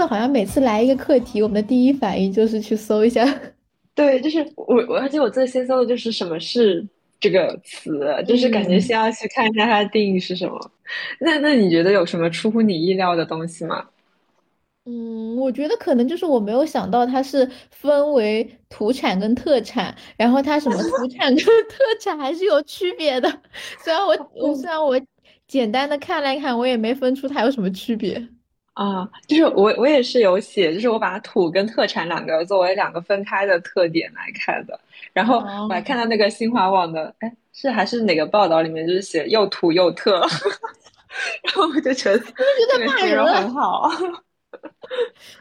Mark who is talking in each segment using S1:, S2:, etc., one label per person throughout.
S1: 就好像每次来一个课题，我们的第一反应就是去搜一下。
S2: 对，就是我我而且我最先搜的就是什么是这个词，就是感觉先要去看一下它的定义是什么。那那你觉得有什么出乎你意料的东西吗？
S1: 嗯，我觉得可能就是我没有想到它是分为土产跟特产，然后它什么土产跟特产还是有区别的。虽然我我虽然我简单的看了看，我也没分出它有什么区别。
S2: 啊，就是我我也是有写，就是我把土跟特产两个作为两个分开的特点来看的。然后我还看到那个新华网的，哎，是还是哪个报道里面就是写又土又特，然后我就觉得这个形容很好。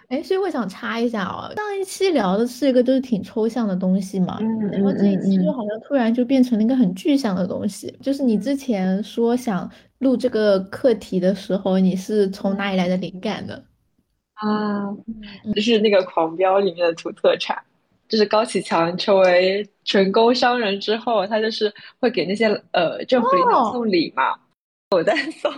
S1: 哎，所以我想插一下哦，上一期聊的是一个就是挺抽象的东西嘛，然后这一期就好像突然就变成了一个很具象的东西。就是你之前说想录这个课题的时候，你是从哪里来的灵感的？
S2: 啊，就是那个《狂飙》里面的土特产，就是高启强成为成功商人之后，他就是会给那些呃政府领导送礼嘛。我在 搜。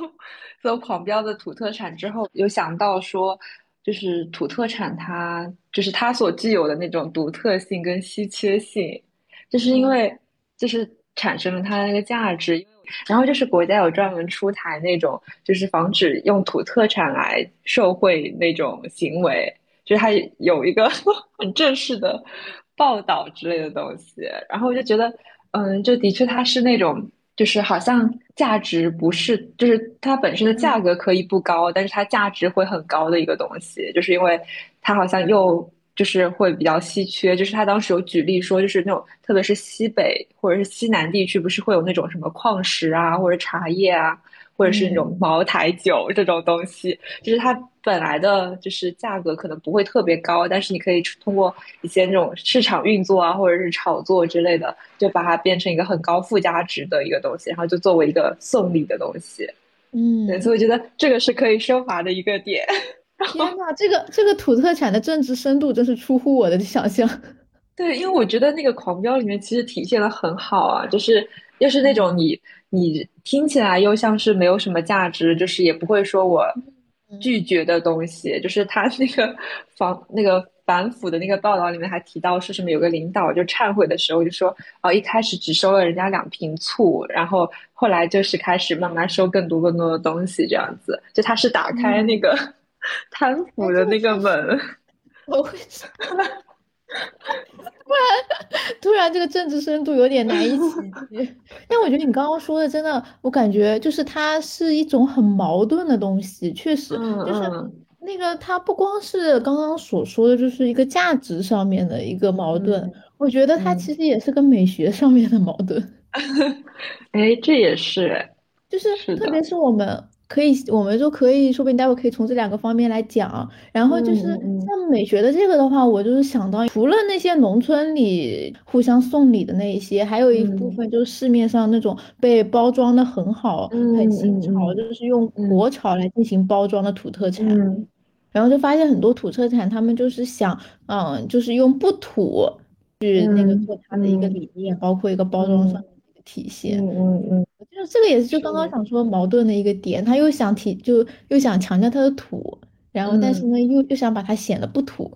S2: 搜狂飙的土特产之后，有想到说，就是土特产它就是它所具有的那种独特性跟稀缺性，就是因为就是产生了它的那个价值。然后就是国家有专门出台那种，就是防止用土特产来受贿那种行为，就是它有一个 很正式的报道之类的东西。然后我就觉得，嗯，就的确它是那种。就是好像价值不是，就是它本身的价格可以不高，但是它价值会很高的一个东西，就是因为它好像又就是会比较稀缺。就是他当时有举例说，就是那种特别是西北或者是西南地区，不是会有那种什么矿石啊，或者茶叶啊。或者是那种茅台酒这种东西，就是它本来的就是价格可能不会特别高，但是你可以通过一些那种市场运作啊，或者是炒作之类的，就把它变成一个很高附加值的一个东西，然后就作为一个送礼的东西。
S1: 嗯，
S2: 对，所以我觉得这个是可以升华的一个点。
S1: 天呐，这个这个土特产的政治深度真是出乎我的想象。
S2: 对，因为我觉得那个狂飙里面其实体现的很好啊，就是又是那种你。你听起来又像是没有什么价值，就是也不会说我拒绝的东西。就是他那个防那个反腐的那个报道里面还提到，是什么有个领导就忏悔的时候就说，哦，一开始只收了人家两瓶醋，然后后来就是开始慢慢收更多更多的东西，这样子。就他是打开那个贪腐的那个门。
S1: 我会。突然，突然，这个政治深度有点难以企 及。但我觉得你刚刚说的真的，我感觉就是它是一种很矛盾的东西。确实，就是那个它不光是刚刚所说的，就是一个价值上面的一个矛盾。我觉得它其实也是跟美学上面的矛盾。
S2: 哎，这也是，
S1: 就是特别是我们。可以，我们就可以说不定待会可以从这两个方面来讲。然后就是像美学的这个的话，我就是想到，除了那些农村里互相送礼的那一些，还有一部分就是市面上那种被包装的很好、很新潮，就是用国潮来进行包装的土特产。然后就发现很多土特产，他们就是想，嗯，就是用不土去那个做它的一个理念，包括一个包装上的。体现，
S2: 嗯嗯嗯，
S1: 就是这个也是就刚刚想说矛盾的一个点，他又想提就又想强调他的土，然后但是呢又又想把它显得不土。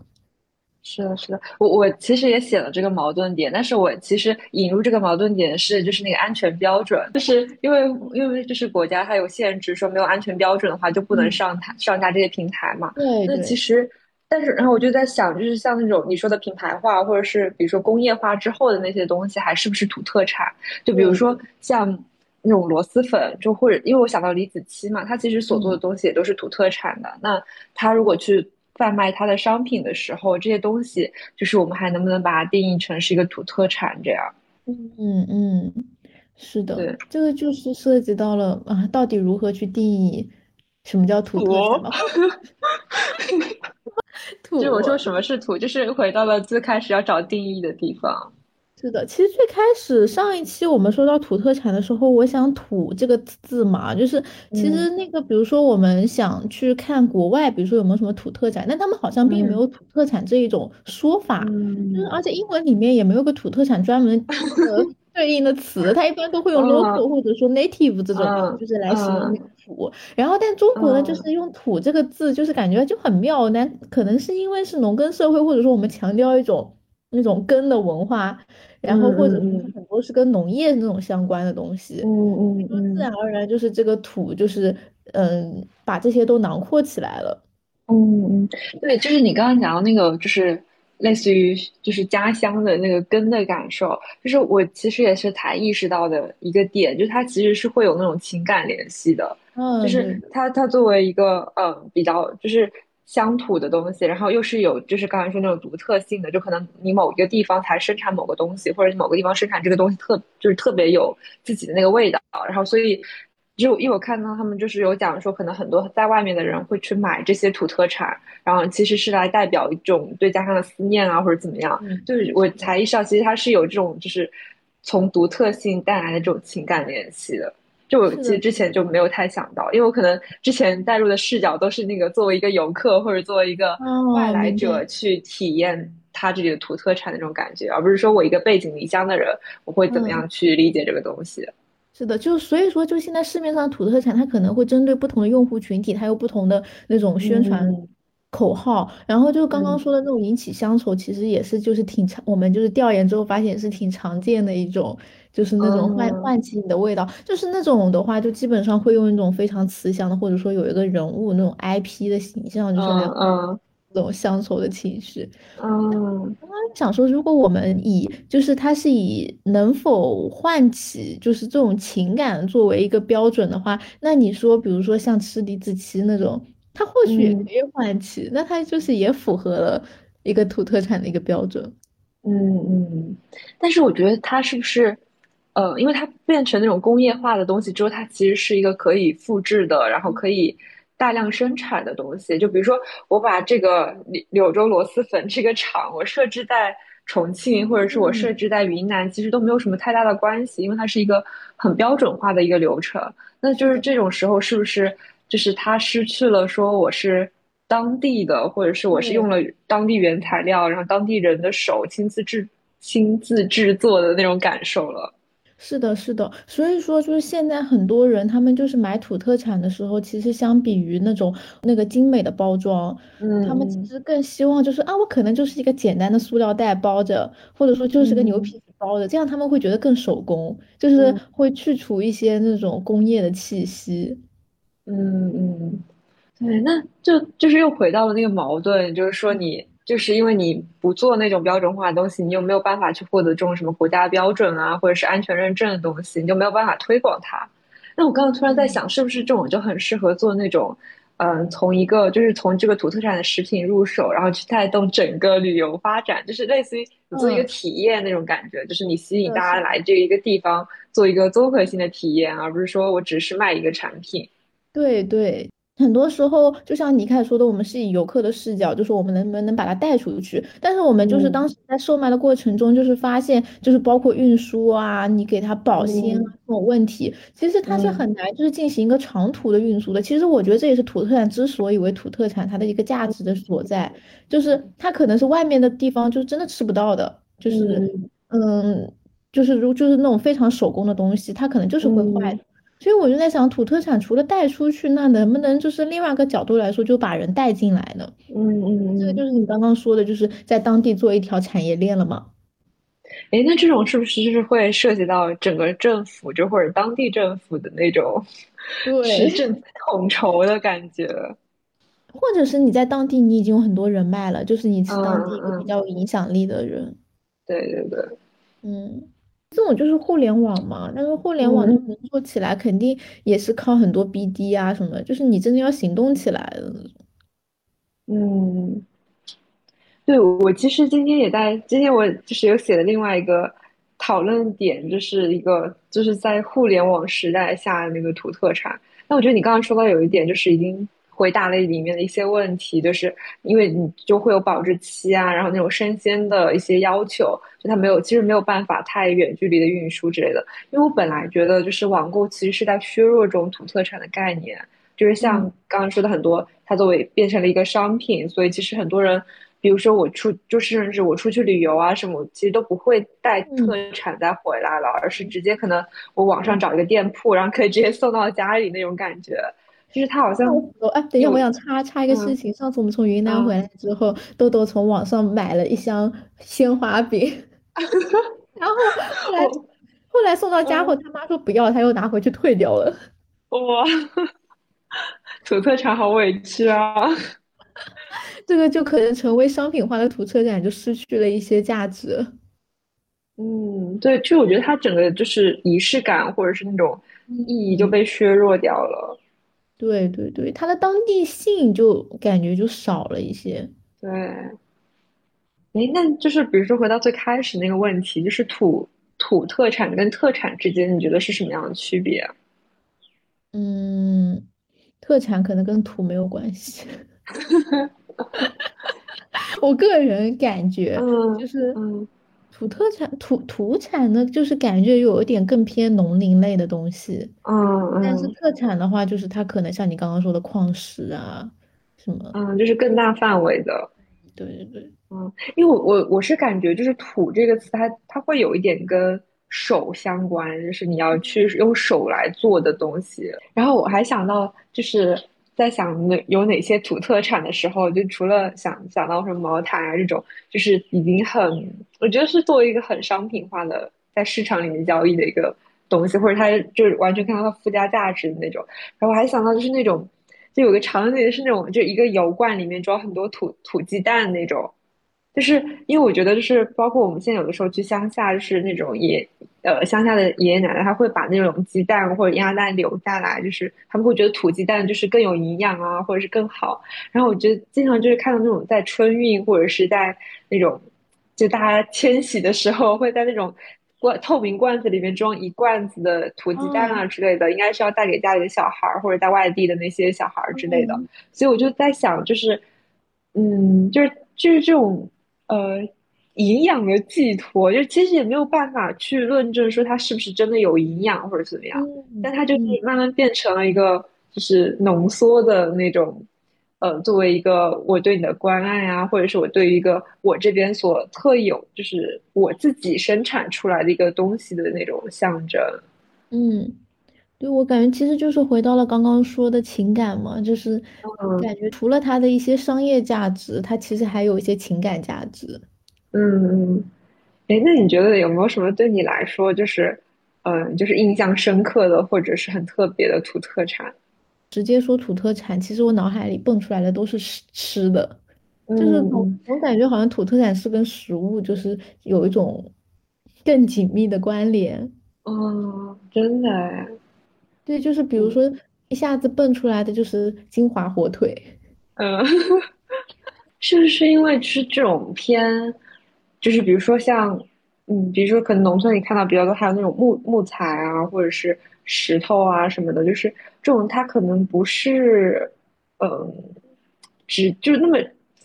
S2: 是的，是的，我我其实也写了这个矛盾点，但是我其实引入这个矛盾点是就是那个安全标准，就是因为因为就是国家它有限制，说没有安全标准的话就不能上台上架这些平台嘛。
S1: 对，
S2: 那其实。但是，然后我就在想，就是像那种你说的品牌化，或者是比如说工业化之后的那些东西，还是不是土特产？就比如说像那种螺蛳粉，就或者因为我想到李子柒嘛，他其实所做的东西也都是土特产的。那他如果去贩卖他的商品的时候，这些东西就是我们还能不能把它定义成是一个土特产？这样？
S1: 嗯嗯嗯，是的，
S2: 对，
S1: 这个就是涉及到了啊，到底如何去定义什么叫土特产土？
S2: 就我说什么是土，就是回到了最开始要找定义的地方。
S1: 是的，其实最开始上一期我们说到土特产的时候，我想“土”这个字嘛，就是其实那个，比如说我们想去看国外，比如说有没有什么土特产，但他们好像并没有土特产这一种说法，就是而且英文里面也没有个土特产专门的 对应的词，它一般都会用 local 或者说 native 这种，就是来形容那个土。然后，但中国呢，就是用土这个字，就是感觉就很妙。那可能是因为是农耕社会，或者说我们强调一种那种根的文化，然后或者是很多是跟农业那种相关的东西。
S2: 嗯嗯
S1: 嗯，自然而然就是这个土，就是嗯，把这些都囊括起来了。
S2: 嗯嗯，对，就是你刚刚讲到那个，就是。类似于就是家乡的那个根的感受，就是我其实也是才意识到的一个点，就是它其实是会有那种情感联系的，
S1: 嗯，
S2: 就是它它作为一个嗯比较就是乡土的东西，然后又是有就是刚才说那种独特性的，就可能你某一个地方才生产某个东西，或者你某个地方生产这个东西特就是特别有自己的那个味道，然后所以。就因为我看到他们就是有讲说，可能很多在外面的人会去买这些土特产，然后其实是来代表一种对家乡的思念啊，或者怎么样。就是我才意识到，其实它是有这种就是从独特性带来的这种情感联系的。就我其实之前就没有太想到，因为我可能之前带入的视角都是那个作为一个游客或者作为一个外来者去体验他这里的土特产的那种感觉，而不是说我一个背井离乡的人，我会怎么样去理解这个东西。
S1: 是的，就所以说，就现在市面上土特产，它可能会针对不同的用户群体，它有不同的那种宣传口号。然后就刚刚说的那种引起乡愁，其实也是就是挺常，我们就是调研之后发现是挺常见的一种，就是那种唤唤起你的味道。就是那种的话，就基本上会用一种非常慈祥的，或者说有一个人物那种 IP 的形象，就是那种。这种乡愁的情绪，
S2: 嗯，
S1: 刚刚想说，如果我们以就是它是以能否唤起就是这种情感作为一个标准的话，那你说，比如说像吃李子柒那种，它或许也可以唤起，那它就是也符合了一个土特产的一个标准。
S2: 嗯嗯，但是我觉得它是不是，呃，因为它变成那种工业化的东西之后，它其实是一个可以复制的，然后可以。大量生产的东西，就比如说，我把这个柳柳州螺蛳粉这个厂，我设置在重庆，或者是我设置在云南，其实都没有什么太大的关系，因为它是一个很标准化的一个流程。那就是这种时候，是不是就是它失去了说我是当地的，或者是我是用了当地原材料，然后当地人的手亲自制亲自制作的那种感受了？
S1: 是的，是的，所以说就是现在很多人他们就是买土特产的时候，其实相比于那种那个精美的包装，
S2: 嗯，
S1: 他们其实更希望就是啊，我可能就是一个简单的塑料袋包着，或者说就是个牛皮纸包着，这样他们会觉得更手工，就是会去除一些那种工业的气息。
S2: 嗯嗯，对，那就就是又回到了那个矛盾，就是说你。就是因为你不做那种标准化的东西，你又没有办法去获得这种什么国家标准啊，或者是安全认证的东西，你就没有办法推广它。那我刚刚突然在想，是不是这种就很适合做那种，嗯，从一个就是从这个土特产的食品入手，然后去带动整个旅游发展，就是类似于你做一个体验那种感觉，就是你吸引大家来这一个地方做一个综合性的体验，而不是说我只是卖一个产品。
S1: 对对。很多时候，就像你一开始说的，我们是以游客的视角，就是我们能不能把它带出去。但是我们就是当时在售卖的过程中，就是发现，就是包括运输啊，你给它保鲜啊这种问题，其实它是很难就是进行一个长途的运输的。其实我觉得这也是土特产之所以为土特产它的一个价值的所在，就是它可能是外面的地方就真的吃不到的，就是嗯，就是如就是那种非常手工的东西，它可能就是会坏的。所以我就在想，土特产除了带出去，那能不能就是另外一个角度来说，就把人带进来呢？
S2: 嗯嗯，
S1: 这个就是你刚刚说的，就是在当地做一条产业链了吗？
S2: 哎，那这种是不是就是会涉及到整个政府，就或者当地政府的那种
S1: 对
S2: 政统筹的感觉？
S1: 或者是你在当地你已经有很多人脉了，就是你是当地一个比较有影响力的人。
S2: 对对对，
S1: 嗯。这种就是互联网嘛，但是互联网能做起来，肯定也是靠很多 BD 啊什么，就是你真的要行动起来的那种。
S2: 嗯，对我其实今天也在，今天我就是有写的另外一个讨论点，就是一个就是在互联网时代下那个土特产。那我觉得你刚刚说到有一点，就是已经。回答了里面的一些问题，就是因为你就会有保质期啊，然后那种生鲜的一些要求，就它没有，其实没有办法太远距离的运输之类的。因为我本来觉得，就是网购其实是在削弱这种土特产的概念，就是像刚刚说的很多，它作为变成了一个商品，所以其实很多人，比如说我出，就是甚至我出去旅游啊什么，其实都不会带特产再回来了，而是直接可能我网上找一个店铺，然后可以直接送到家里那种感觉。就是他好像，
S1: 哎，等一下，我想插插一个事情。上次我们从云南回来之后，豆豆从网上买了一箱鲜花饼，然后后来后来送到家后，他妈说不要，他又拿回去退掉了。
S2: 哇，土特产好委屈啊！
S1: 这个就可能成为商品化的土特产，就失去了一些价值。
S2: 嗯，对，就我觉得它整个就是仪式感或者是那种意义就被削弱掉了。
S1: 对对对，它的当地性就感觉就少了一些。
S2: 对，哎，那就是比如说回到最开始那个问题，就是土土特产跟特产之间，你觉得是什么样的区别？
S1: 嗯，特产可能跟土没有关系。我个人感觉，就是，土特产、土土产呢，就是感觉有一点更偏农林类的东西。
S2: 嗯
S1: 但是特产的话，就是它可能像你刚刚说的矿石啊，什么，
S2: 嗯，就是更大范围的。
S1: 对对对，
S2: 嗯，因为我我我是感觉，就是土这个词，它它会有一点跟手相关，就是你要去用手来做的东西。然后我还想到，就是。在想哪有哪些土特产的时候，就除了想想到什么毛毯啊这种，就是已经很，我觉得是作为一个很商品化的在市场里面交易的一个东西，或者它就是完全看到它附加价值的那种。然后我还想到就是那种，就有个场景是那种，就一个油罐里面装很多土土鸡蛋那种。就是因为我觉得，就是包括我们现在有的时候去乡下，就是那种爷，呃，乡下的爷爷奶奶，他会把那种鸡蛋或者鸭蛋留下来，就是他们会觉得土鸡蛋就是更有营养啊，或者是更好。然后我觉得经常就是看到那种在春运或者是在那种就大家迁徙的时候，会在那种罐透明罐子里面装一罐子的土鸡蛋啊之类的，应该是要带给家里的小孩儿或者在外地的那些小孩儿之类的。所以我就在想，就是嗯，就是就是这种。呃，营养的寄托，就其实也没有办法去论证说它是不是真的有营养或者怎么样，但它就是慢慢变成了一个就是浓缩的那种，呃，作为一个我对你的关爱啊，或者是我对于一个我这边所特有，就是我自己生产出来的一个东西的那种象征。
S1: 嗯，对我感觉其实就是回到了刚刚说的情感嘛，就是感觉除了它的一些商业价值，它其实还有一些情感价值。
S2: 嗯，哎，那你觉得有没有什么对你来说就是，嗯，就是印象深刻的或者是很特别的土特产？
S1: 直接说土特产，其实我脑海里蹦出来的都是吃吃的，就是总总感觉好像土特产是跟食物就是有一种更紧密的关联。
S2: 哦，真的哎。
S1: 对，就是比如说一下子蹦出来的就是金华火腿。
S2: 嗯，是不是因为是这种偏？就是比如说像，嗯，比如说可能农村里看到比较多，还有那种木木材啊，或者是石头啊什么的，就是这种它可能不是，嗯，直就是那么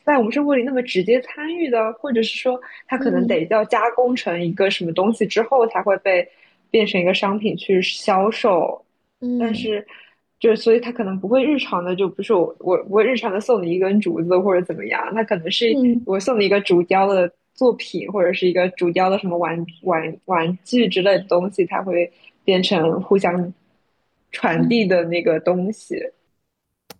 S2: 在我们生活里那么直接参与的，或者是说它可能得要加工成一个什么东西之后才会被变成一个商品去销售，
S1: 嗯，
S2: 但是就所以他可能不会日常的，就不是我我我日常的送你一根竹子或者怎么样，他可能是我送你一个竹雕的。作品或者是一个竹雕的什么玩玩玩具之类的东西，它会变成互相传递的那个东西。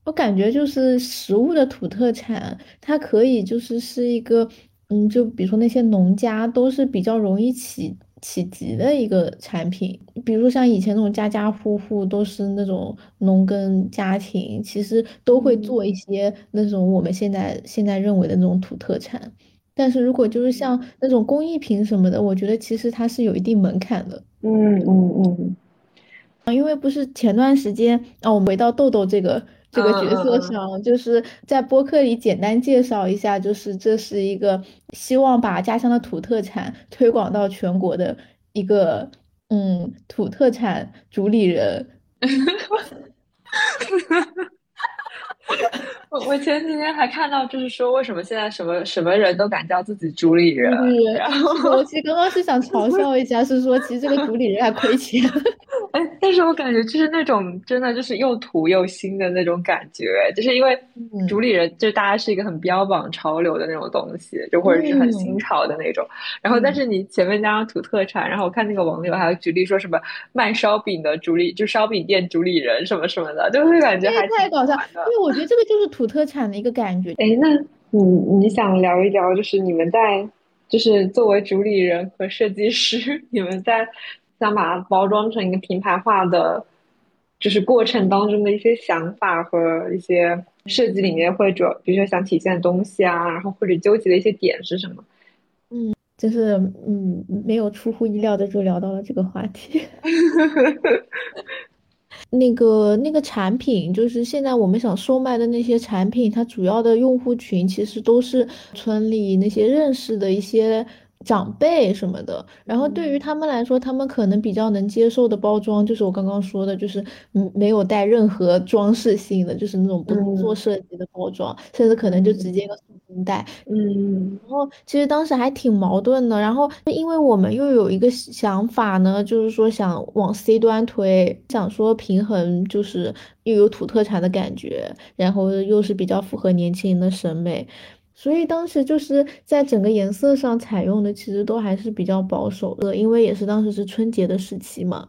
S1: 我感觉就是食物的土特产，它可以就是是一个，嗯，就比如说那些农家都是比较容易起起急的一个产品。比如像以前那种家家户户都是那种农耕家庭，其实都会做一些那种我们现在现在认为的那种土特产。但是如果就是像那种工艺品什么的，我觉得其实它是有一定门槛的。
S2: 嗯嗯嗯。
S1: 因为不是前段时间啊，我们回到豆豆这个这个角色上，就是在播客里简单介绍一下，就是这是一个希望把家乡的土特产推广到全国的一个嗯土特产主理人。
S2: 我我前几天还看到，就是说为什么现在什么什么人都敢叫自己主理人？然后
S1: 我其实刚刚是想嘲笑一下，是说其实这个主理人还亏钱。
S2: 哎，但但是我感觉就是那种真的就是又土又新的那种感觉，就是因为主理人就大家是一个很标榜潮流的那种东西，就或者是很新潮的那种。然后但是你前面加上土特产，然后我看那个网友还有举例说什么卖烧饼的主理，就烧饼店主理人什么什么的，就会感觉还
S1: 太搞笑。因为我觉得这个就是土特产的一个感觉。
S2: 哎，那你你想聊一聊，就是你们在就是作为主理人和设计师，你们在。想把它包装成一个品牌化的，就是过程当中的一些想法和一些设计里面会主要，比如说想体现的东西啊，然后或者纠结的一些点是什么？
S1: 嗯，就是嗯，没有出乎意料的就聊到了这个话题。那个那个产品，就是现在我们想售卖的那些产品，它主要的用户群其实都是村里那些认识的一些。长辈什么的，然后对于他们来说，他们可能比较能接受的包装，就是我刚刚说的，就是嗯，没有带任何装饰性的，就是那种不做设计的包装，甚至可能就直接一个塑封袋。嗯，然后其实当时还挺矛盾的，然后因为我们又有一个想法呢，就是说想往 C 端推，想说平衡，就是又有土特产的感觉，然后又是比较符合年轻人的审美。所以当时就是在整个颜色上采用的，其实都还是比较保守的，因为也是当时是春节的时期嘛，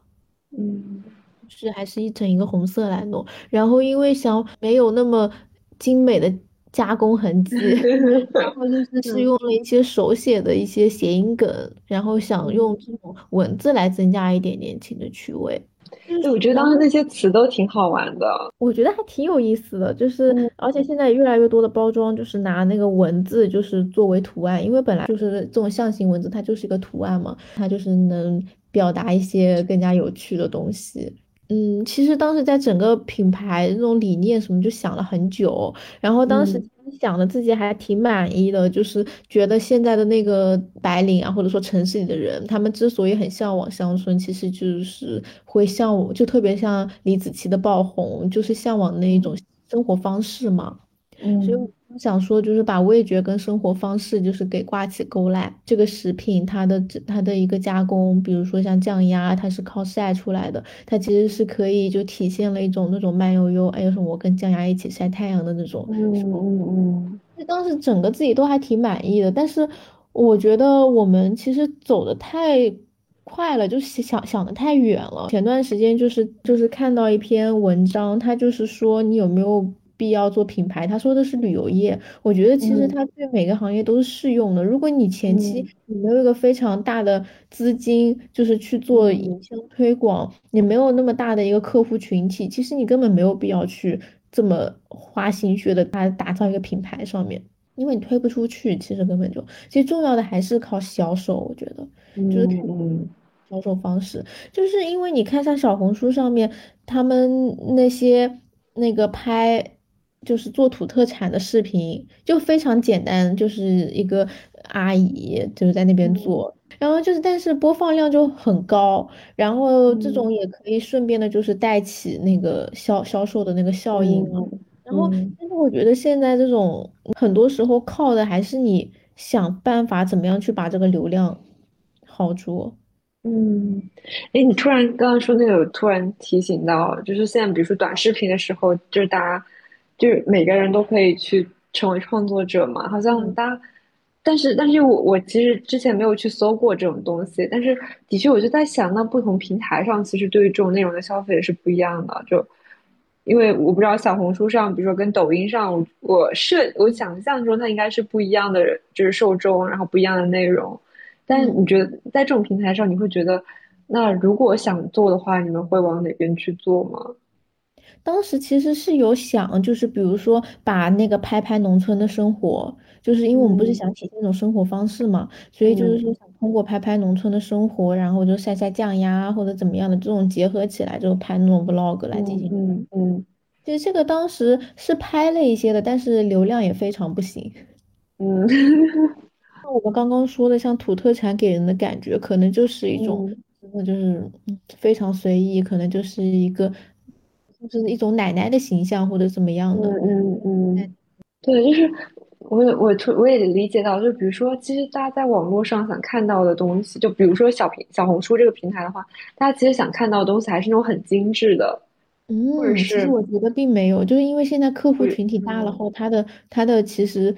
S2: 嗯，
S1: 是还是一整一个红色来弄。然后因为想没有那么精美的加工痕迹，然后就是是用了一些手写的一些谐音梗，然后想用这种文字来增加一点年轻的趣味。
S2: 对，我觉得当时那些词都挺好玩的，
S1: 我觉得还挺有意思的，就是而且现在越来越多的包装就是拿那个文字就是作为图案，因为本来就是这种象形文字它就是一个图案嘛，它就是能表达一些更加有趣的东西。嗯，其实当时在整个品牌这种理念什么就想了很久，然后当时。想的自己还挺满意的，就是觉得现在的那个白领啊，或者说城市里的人，他们之所以很向往乡村，其实就是会向往，就特别像李子柒的爆红，就是向往那一种生活方式嘛。嗯，所以。想说就是把味觉跟生活方式就是给挂起钩来。这个食品它的它的一个加工，比如说像酱鸭，它是靠晒出来的，它其实是可以就体现了一种那种慢悠悠，哎，有什么我跟酱鸭一起晒太阳的那种。
S2: 嗯嗯嗯。
S1: 就当时整个自己都还挺满意的，但是我觉得我们其实走的太快了，就想想的太远了。前段时间就是就是看到一篇文章，它就是说你有没有。必要做品牌，他说的是旅游业，我觉得其实它对每个行业都是适用的。如果你前期你没有一个非常大的资金，就是去做营销推广，你没有那么大的一个客户群体，其实你根本没有必要去这么花心血的它打造一个品牌上面，因为你推不出去，其实根本就，其实重要的还是靠销售，我觉得就是销售方式，就是因为你看像小红书上面他们那些那个拍。就是做土特产的视频，就非常简单，就是一个阿姨就是在那边做，然后就是但是播放量就很高，然后这种也可以顺便的，就是带起那个销销售的那个效应嘛。然后，但是我觉得现在这种很多时候靠的还是你想办法怎么样去把这个流量薅住。
S2: 嗯，哎，你突然刚刚说那个，突然提醒到，就是现在比如说短视频的时候，就是大家。就是每个人都可以去成为创作者嘛，好像大家，但是但是我我其实之前没有去搜过这种东西，但是的确我就在想，那不同平台上其实对于这种内容的消费是不一样的，就因为我不知道小红书上，比如说跟抖音上，我设我想象中它应该是不一样的，就是受众，然后不一样的内容，但你觉得在这种平台上，你会觉得那如果想做的话，你们会往哪边去做吗？
S1: 当时其实是有想，就是比如说把那个拍拍农村的生活，就是因为我们不是想体现那种生活方式嘛，所以就是说想通过拍拍农村的生活，然后就晒晒酱鸭或者怎么样的这种结合起来，就拍那种 vlog 来进行。
S2: 嗯嗯。
S1: 其实这个当时是拍了一些的，但是流量也非常不行。
S2: 嗯。
S1: 那我们刚刚说的像土特产给人的感觉，可能就是一种真的就是非常随意，可能就是一个。就是一种奶奶的形象或者怎么样的，
S2: 嗯嗯嗯，对，就是我我我也理解到，就比如说，其实大家在网络上想看到的东西，就比如说小平小红书这个平台的话，大家其实想看到的东西还是那种很精致的，
S1: 嗯，其实
S2: 是
S1: 我觉得并没有，就是因为现在客户群体大了
S2: 嗯。
S1: 后，他的他的其实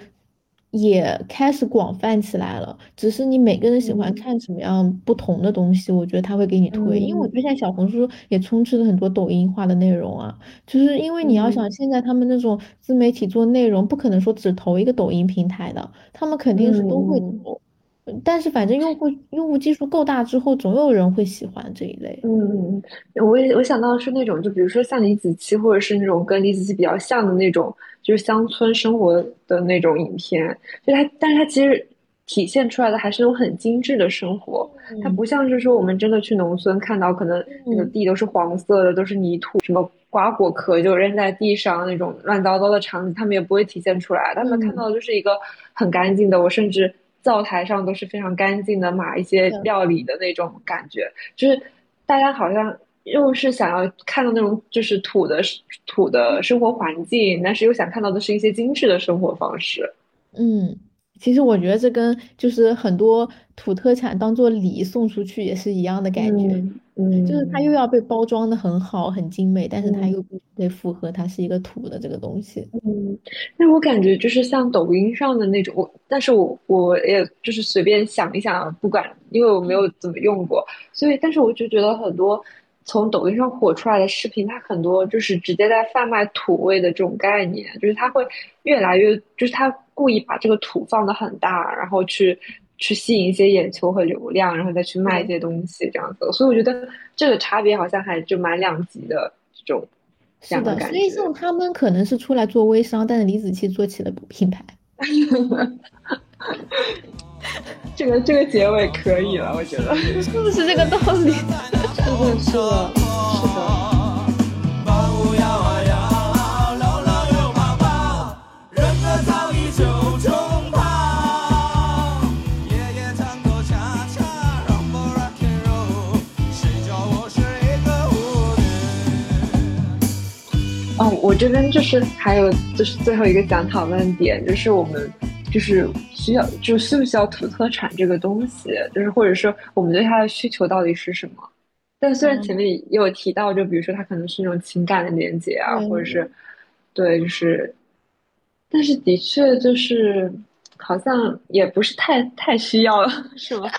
S1: 也开始广泛起来了。只是你每个人喜欢
S2: 嗯
S1: 看什么样不同的东西，我觉得他会给你推。因为我觉
S2: 嗯
S1: 得现在小红书也充斥了很多抖音化的内容啊，就是因为你要想
S2: 嗯
S1: 现在他们那种自媒体做内容，不可能说只投一个抖音平台的，他们肯定是都会
S2: 嗯
S1: 投。但是反正用户用户基数够大之后，总有人会喜欢这一类。
S2: 嗯嗯，嗯我也我想到的是那种，就比如说像李子柒，或者是那种跟李子柒比较像的那种，就是乡村生活的那种影片，就它，但是它其实体现出来的还是那种很精致的生活，它
S1: 嗯
S2: 不像是说我们真的去农村看到，可能那个
S1: 嗯。
S2: 地都是黄色的，都是泥土，什么瓜果壳就扔在地上那种乱糟糟的场景，他们也不会体现出来，他们看
S1: 嗯，
S2: 到的就是一个很干净的，我甚至灶台上都是非常干净的，码一些。料理的那种感觉。就是大家好像又是想要看到那种就是土的土的生活环境，但是又想看到的是一些精致的生活方式。
S1: 嗯，其实我觉得这跟就是很多土特产当做礼送出去也是一样的感觉，
S2: 嗯
S1: 就是它又
S2: 嗯
S1: 要被包装的很好、很精美，但是它又不得符合它是一个土的这个东西。
S2: 嗯，但我感觉就是像抖音上的那种，我但是我我也就是随便想一想，不管，因为我没有怎么用过，所以但是我就觉得很多从抖音上火出来的视频，它很多就是直接在贩卖土味的这种概念，就是它会越来越，就是它故意把这个土放的很大，然后去去吸引一些眼球和流量，然后再去卖一，些东西这样子，所以我觉得这个差别好像还就蛮两极的这种这样的
S1: 是的，所。以像他们可能是出来做微商，但是李子柒做起了品牌。
S2: 这个这个结尾可以了，我觉得。
S1: 是不是这个道理？
S2: 是的，是的，哦，我这边就是还有就是最后一个想讨论点，就是我们就是需要就需不需要土特产这个东西，就是或者说我们对它的需求到底是什么？但虽然前
S1: 嗯，
S2: 面也有提到，就比如说它可能是那种情感的连接啊，或者
S1: 对，
S2: 是对，就是但是的确就是好像也不是太太需要了，是吗？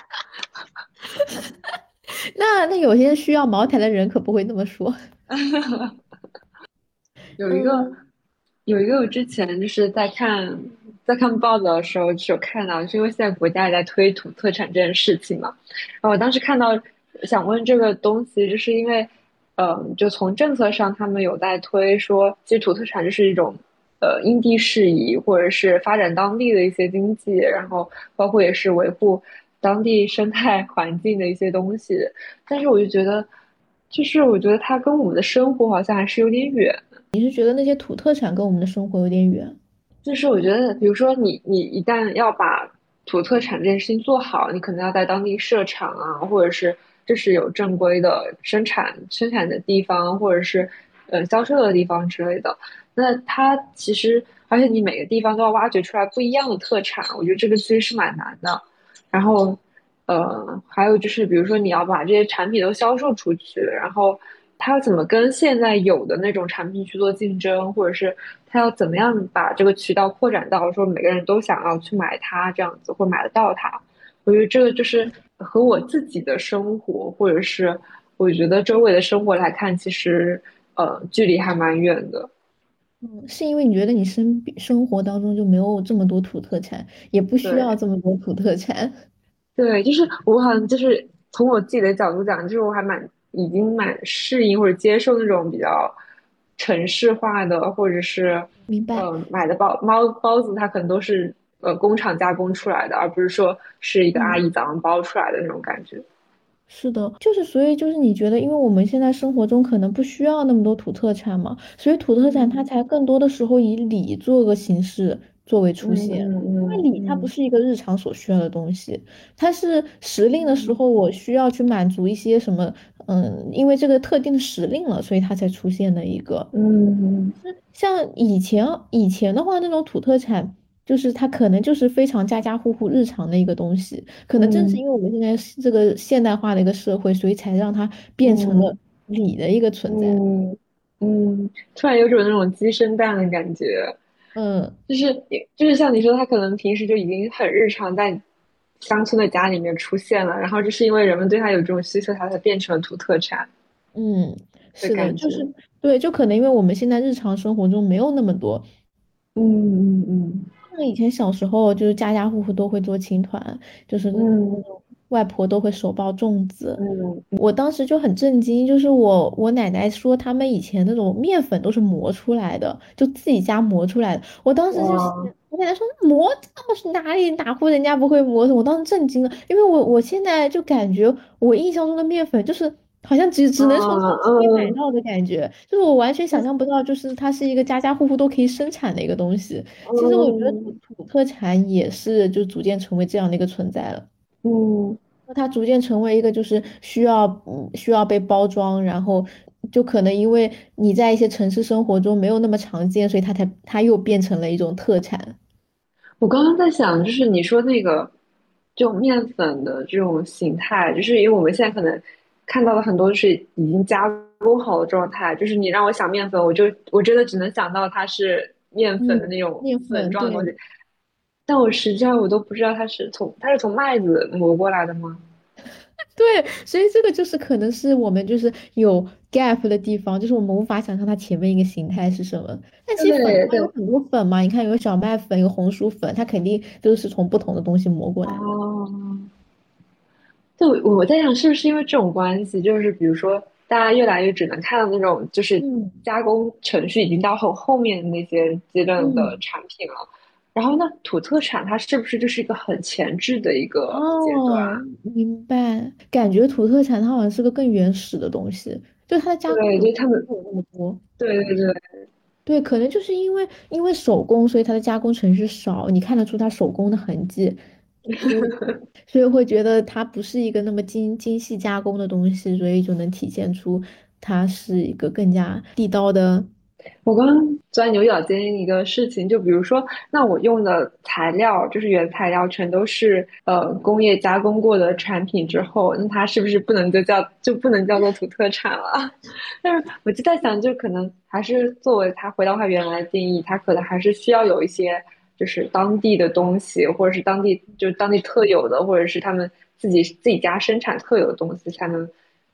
S1: 那那有些需要茅台的人可不会那么说。
S2: 有一个
S1: 嗯
S2: 有一个，我之前就是在看在看报道的时候，就有看到，是因为现在国家也在推土特产这件事情嘛。然后我当时看到，想问这个东西，就是因为，嗯，就从政策上，他们有在推说，其实土特产就是一种，呃，因地适宜或者是发展当地的一些经济，然后包括也是维护当地生态环境的一些东西。但是我就觉得，就是我觉得它跟我们的生活好像还是有点远。
S1: 你是觉得那些土特产跟我们的生活有点远？
S2: 就是我觉得，比如说你你一旦要把土特产这件事情做好，你可能要在当地设厂啊，或者是这是有正规的生产生产的地方，或者是呃销售的地方之类的。那它其实，而且你每个地方都要挖掘出来不一样的特产，我觉得这个其实是蛮难的。然后，呃，还有就是，比如说你要把这些产品都销售出去，然后它要怎么跟现在有的那种产品去做竞争，或者是它要怎么样把这个渠道扩展到说每个人都想要去买它这样子，或买得到它。我觉得这个就是和我自己的生活，或者是我觉得周围的生活来看，其实呃距离还蛮远的。
S1: 嗯，是因为你觉得你生生活当中就没有这么多土特产，也不需要这么多土特产。
S2: 对，就是我好像就是从我自己的角度讲，就是我还蛮已经蛮适应或者接受那种比较城市化的，或者是
S1: 明白。
S2: 呃买的包猫包子，它可能都是呃工厂加工出来的，而不是说是一个阿
S1: 嗯。
S2: 姨早上包出来的那种感觉。
S1: 是的，就是所以就是你觉得，因为我们现在生活中可能不需要那么多土特产嘛，所以土特产它
S2: 嗯
S1: 才更多的时候以礼做个形式作为出
S2: 嗯
S1: 现。因为
S2: 嗯
S1: 礼它不
S2: 嗯
S1: 是一个日常所需要的东西，它是时令的时
S2: 嗯
S1: 候我需要去满足一些什么，嗯，因为这个特定的时令了，所以它才出现的一个。
S2: 嗯
S1: 像以前以前的话，那种土特产，就是它可能就是非常家家户户日常的一个东西，可能正是因为我们现在这个现代化的一个社会，所以才让它变成了礼的一个存在。
S2: 嗯嗯，突然有种那种鸡生蛋的感觉。
S1: 嗯，
S2: 就是就是像你说，他可能平时就已经很日常，在乡村的家里面出现了，然后就是因为人们对它有这种需求，它才变成了土特产。
S1: 嗯，是的，就是对，就可能因为我们现在日常生活中没有那么多。
S2: 嗯嗯嗯。
S1: 像以前小时候，就是家家户户都会做青团，就是外婆都会手包粽子。
S2: 嗯，
S1: 我当时就很震惊，就是我我奶奶说他们以前那种面粉都是磨出来的，就自己家磨出来的。我当时就是我奶奶说磨，那么哪里哪户人家不会磨？我当时震惊了，因为我我现在就感觉我印象中的面粉就是。好像只只能从超市里买到的感觉，就是我完全想象不到，就是它是一个家家户户都可以生产的一个东西。其实我觉得土特产也是就逐渐成为这样的一个存在了。
S2: 嗯，
S1: 那它逐渐成为一个就是需要嗯需要被包装，然后就可能因为你在一些城市生活中没有那么常见，所以它才它又变成了一种特产。
S2: 我刚刚在想，就是你说那个就面粉的这种形态，就是因为我们现在可能。看到了很多是已经加工好的状态，就是你让我想面粉，我就我真的只能想到它是面粉的那种粉状的东西。但我实际上我都不知道它是从它是从麦子磨过来的吗？
S1: 对，所以这个就是可能是我们就是有 gap 的地方，就是我们无法想象它前面一个形态是什么。但其实粉它有很多粉嘛，你看有小麦粉，有红薯粉，它肯定都是从不同的东西磨过来的。
S2: 就我在想，是不是因为这种关系，就是比如说，大家越来越只能看到那种就是加工程序已经到很后面的那些阶段的产品了。然后呢，土特产它是不是就是一个很前置的一个阶段？
S1: 明白，感觉土特产它好像是个更原始的东西，就它的加工
S2: 对，就他们
S1: 有那么多。
S2: 对对对
S1: 对，可能就是因为因为手工，所以它的加工程序少，你看得出它手工的痕迹。所以会觉得它不是一个那么精精细加工的东西，所以就能体现出它是一个更加地道的。
S2: 我刚刚钻牛角尖一个事情，就比如说，那我用的材料就是原材料，全都是呃工业加工过的产品之后，那它是不是不能就叫就不能叫做土特产了？但是我就在想，就可能还是作为它回到它原来的定义，它可能还是需要有一些。就是当地的东西，或者是当地就是当地特有的，或者是他们自己自己家生产特有的东西，才能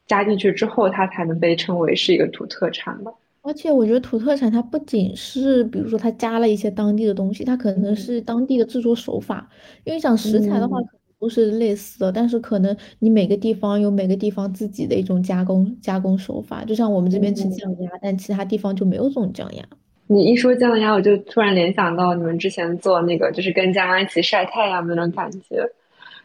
S2: 加进去之后，它才能被称为是一个土特产吧。
S1: 而且我觉得土特产它不仅是，比如说它加了一些当地的东西，它可能是当地的制作手法。因为讲食材的话，可能都是类似的，但是可能你每个地方有每个地方自己的一种加工加工手法。就像我们这边吃酱鸭，但其他地方就没有这种酱鸭。
S2: 你一说酱鸭，我就突然联想到你们之前做那个，就是跟酱鸭一起晒太阳的那种感觉。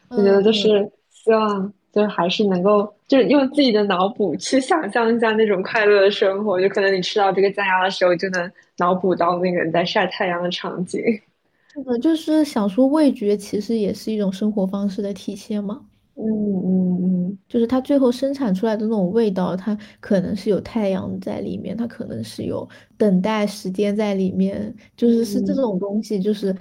S2: 我觉得就是希望，就是还是能够，就是用自己的脑补去想象一下那种快乐的生活。就可能你吃到这个酱鸭的时候，就能脑补到那个人在晒太阳的场景。
S1: 是的，就是想说味觉其实也是一种生活方式的体现嘛。
S2: 嗯嗯嗯，
S1: 就是它最后生产出来的那种味道，它可能是有太阳在里面，它可能是有等待时间在里面，就是是这种东西，就是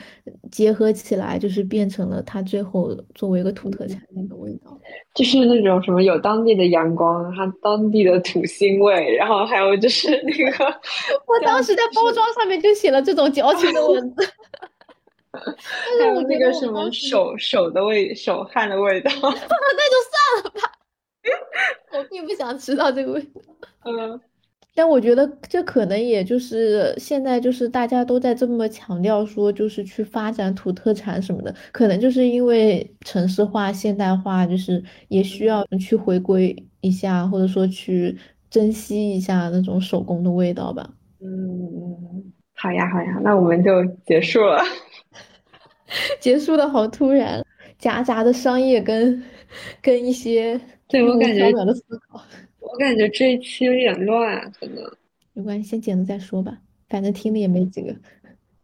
S1: 结合起来，就是变成了它最后作为一个土特产那个味道，
S2: 就是那种什么有当地的阳光，它当地的土腥味，然后还有就是那个，
S1: 我当时在包装上面就写了这种矫情的文字。
S2: 还有那个什么手手的味手汗的味道，那就
S1: 算了吧。我并不想吃到这个味道。
S2: 嗯，
S1: 但我觉得这可能也就是现在就是大家都在这么强调说，就是去发展土特产什么的，可能就是因为城市化、现代化，就是也需要去回归一下，或者说去珍惜一下那种手工的味道吧。
S2: 嗯嗯，好呀好呀，那我们就结束了。
S1: 结束的好突然，夹杂的商业跟跟一些
S2: 对我感觉
S1: 的思考，
S2: 我感觉这一期有点乱，可能
S1: 没关系，先剪了再说吧，反正听的也没几个。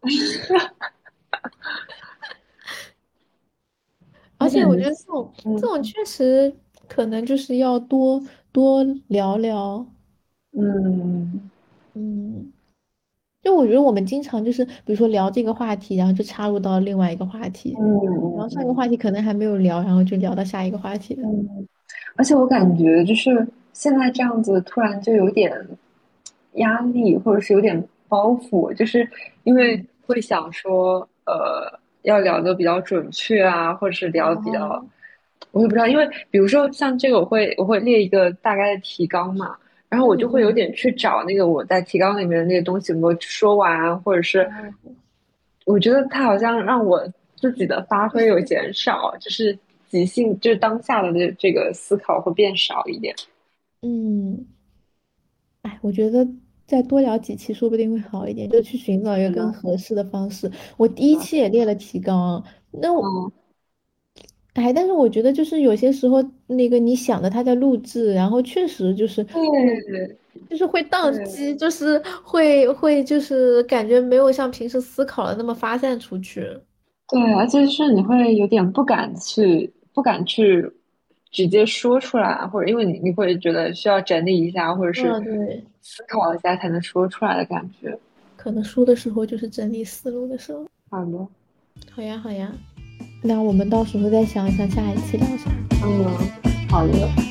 S1: 而且我觉得这种这种确实可能就是要多多聊聊，
S2: 嗯
S1: 嗯。就我觉得我们经常就是，比如说聊这个话题，然后就插入到另外一个话题，
S2: 嗯，
S1: 然后上一个话题可能还没有聊，然后就聊到下一个话题了。
S2: 嗯，而且我感觉就是现在这样子，突然就有点压力，或者是有点包袱，就是因为会想说，呃，要聊的比较准确啊，或者是聊的比较，我也不知道，因为比如说像这个，我会我会列一个大概的提纲嘛。然后我就会有点去找那个我在提纲里面的那些东西有没有说完，或者是我觉得他好像让我自己的发挥有减少，就是即兴，就是当下的这这个思考会变少一点。
S1: 嗯，哎，我觉得再多聊几期说不定会好一点，就去寻找一个更合适的方式。我第一期也列了提纲，那我。哎，但是我觉得就是有些时候，那个你想的他在录制，然后确实就是
S2: 对，
S1: 就是会宕机，就是会会就是感觉没有像平时思考的那么发散出去。
S2: 对，而且是你会有点不敢去，不敢去直接说出来，或者因为你你会觉得需要整理一下，或者是
S1: 对
S2: 思考一下才能说出来的感觉。
S1: 可能说的时候就是整理思路的时候。
S2: 好的，
S1: 好呀，好呀。那我们到时候再想一想下一期聊啥。
S2: 嗯，好的。